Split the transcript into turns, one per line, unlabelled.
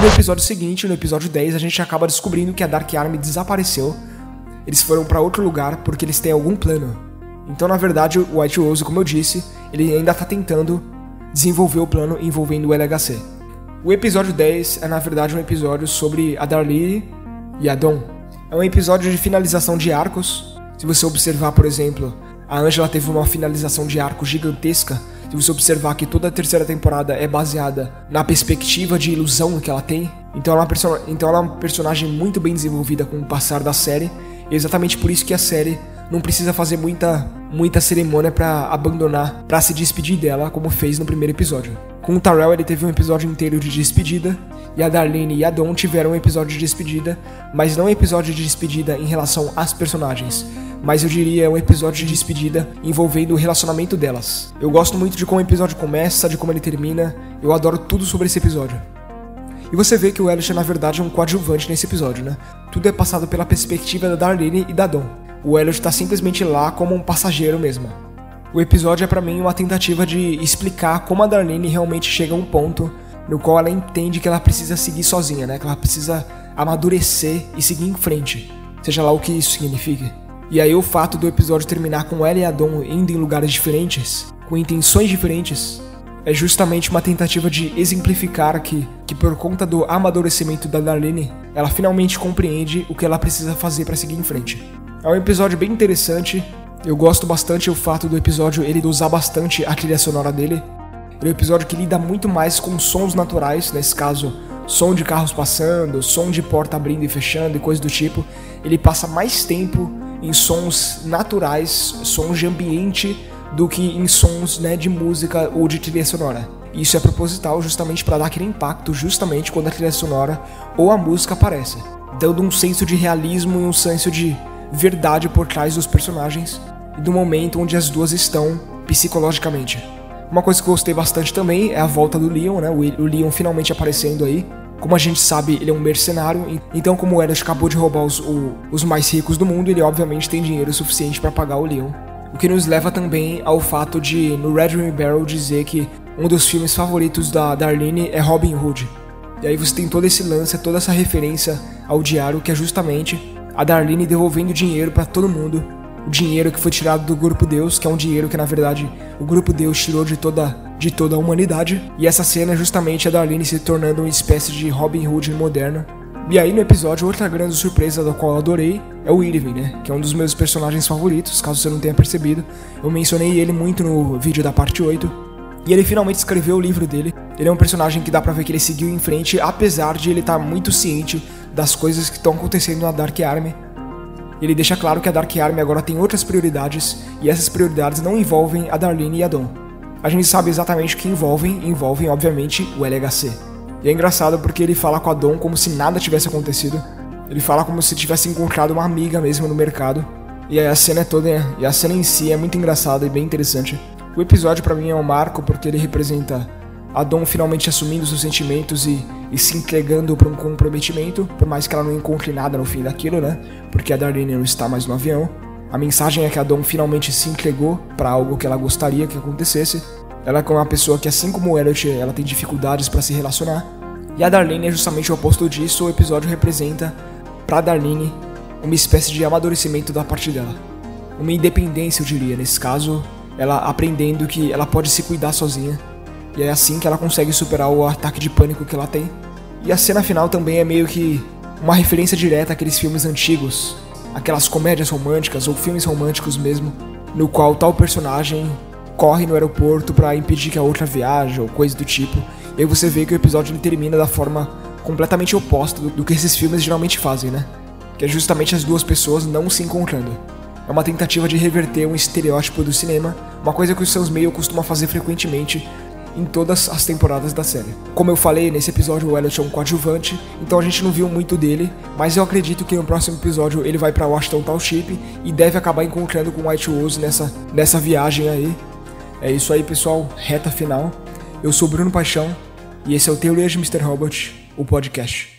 E no episódio seguinte, no episódio 10, a gente acaba descobrindo que a Dark Army desapareceu. Eles foram para outro lugar porque eles têm algum plano. Então, na verdade, o White Rose, como eu disse, ele ainda tá tentando desenvolver o plano envolvendo o LHC. O episódio 10 é, na verdade, um episódio sobre a Darlie e a Dawn. É um episódio de finalização de arcos. Se você observar, por exemplo, a Angela teve uma finalização de arco gigantesca. Se você observar que toda a terceira temporada é baseada na perspectiva de ilusão que ela tem, então ela, é uma então ela é uma personagem muito bem desenvolvida com o passar da série. E é exatamente por isso que a série não precisa fazer muita, muita cerimônia para abandonar, para se despedir dela, como fez no primeiro episódio. Com o Tyrell, ele teve um episódio inteiro de despedida, e a Darlene e a Dawn tiveram um episódio de despedida, mas não um episódio de despedida em relação às personagens, mas eu diria um episódio de despedida envolvendo o relacionamento delas. Eu gosto muito de como o episódio começa, de como ele termina, eu adoro tudo sobre esse episódio. E você vê que o Elliot na verdade é um coadjuvante nesse episódio, né? Tudo é passado pela perspectiva da Darlene e da Dawn. O Elliot tá simplesmente lá como um passageiro mesmo. O episódio é para mim uma tentativa de explicar como a Darlene realmente chega a um ponto no qual ela entende que ela precisa seguir sozinha, né? Que ela precisa amadurecer e seguir em frente, seja lá o que isso signifique. E aí o fato do episódio terminar com ela e a Dawn indo em lugares diferentes, com intenções diferentes, é justamente uma tentativa de exemplificar que, que por conta do amadurecimento da Darlene, ela finalmente compreende o que ela precisa fazer para seguir em frente. É um episódio bem interessante. Eu gosto bastante o fato do episódio ele usar bastante a trilha sonora dele. Ele é um episódio que lida muito mais com sons naturais, nesse caso, som de carros passando, som de porta abrindo e fechando e coisas do tipo. Ele passa mais tempo em sons naturais, sons de ambiente, do que em sons né, de música ou de trilha sonora. Isso é proposital justamente para dar aquele impacto justamente quando a trilha sonora ou a música aparece, dando um senso de realismo e um senso de verdade por trás dos personagens e do momento onde as duas estão psicologicamente. Uma coisa que eu gostei bastante também é a volta do Leon, né? O Leon finalmente aparecendo aí como a gente sabe, ele é um mercenário, então como o Elliot acabou de roubar os, o, os mais ricos do mundo, ele obviamente tem dinheiro suficiente para pagar o Leon. O que nos leva também ao fato de, no Red Ring Barrel, dizer que um dos filmes favoritos da Darlene é Robin Hood. E aí você tem todo esse lance, toda essa referência ao diário, que é justamente a Darlene devolvendo dinheiro para todo mundo. O dinheiro que foi tirado do Grupo Deus, que é um dinheiro que na verdade o Grupo Deus tirou de toda de toda a humanidade. E essa cena é justamente a Darlene se tornando uma espécie de Robin Hood moderno. E aí no episódio, outra grande surpresa da qual eu adorei é o Irving, né? Que é um dos meus personagens favoritos, caso você não tenha percebido. Eu mencionei ele muito no vídeo da parte 8. E ele finalmente escreveu o livro dele. Ele é um personagem que dá pra ver que ele seguiu em frente, apesar de ele estar tá muito ciente das coisas que estão acontecendo na Dark Army. Ele deixa claro que a Dark Army agora tem outras prioridades, e essas prioridades não envolvem a Darlene e a Dawn a gente sabe exatamente o que envolvem, envolvem obviamente o LHC. E é engraçado porque ele fala com a Dom como se nada tivesse acontecido. Ele fala como se tivesse encontrado uma amiga mesmo no mercado. E a cena é toda, e a cena em si é muito engraçada e bem interessante. O episódio para mim é um marco porque ele representa a Dom finalmente assumindo seus sentimentos e, e se entregando para um comprometimento, por mais que ela não encontre nada no fim daquilo, né? Porque a Darlene não está mais no avião. A mensagem é que a finalmente se entregou para algo que ela gostaria que acontecesse. Ela é uma pessoa que, assim como Elliot, ela tem dificuldades para se relacionar. E a Darlene é justamente o oposto disso. O episódio representa para Darlene uma espécie de amadurecimento da parte dela. Uma independência, eu diria, nesse caso, ela aprendendo que ela pode se cuidar sozinha. E é assim que ela consegue superar o ataque de pânico que ela tem. E a cena final também é meio que uma referência direta àqueles filmes antigos aquelas comédias românticas ou filmes românticos mesmo, no qual tal personagem corre no aeroporto para impedir que a outra viaje ou coisa do tipo. E aí você vê que o episódio termina da forma completamente oposta do, do que esses filmes geralmente fazem, né? Que é justamente as duas pessoas não se encontrando. É uma tentativa de reverter um estereótipo do cinema, uma coisa que o Sam Mail costuma fazer frequentemente em todas as temporadas da série. Como eu falei, nesse episódio o Elliot é um coadjuvante, então a gente não viu muito dele, mas eu acredito que no próximo episódio ele vai para Washington Township e deve acabar encontrando com White Rose nessa, nessa viagem aí. É isso aí, pessoal, reta final. Eu sou Bruno Paixão e esse é o Teoria de Mr. Robot, o podcast.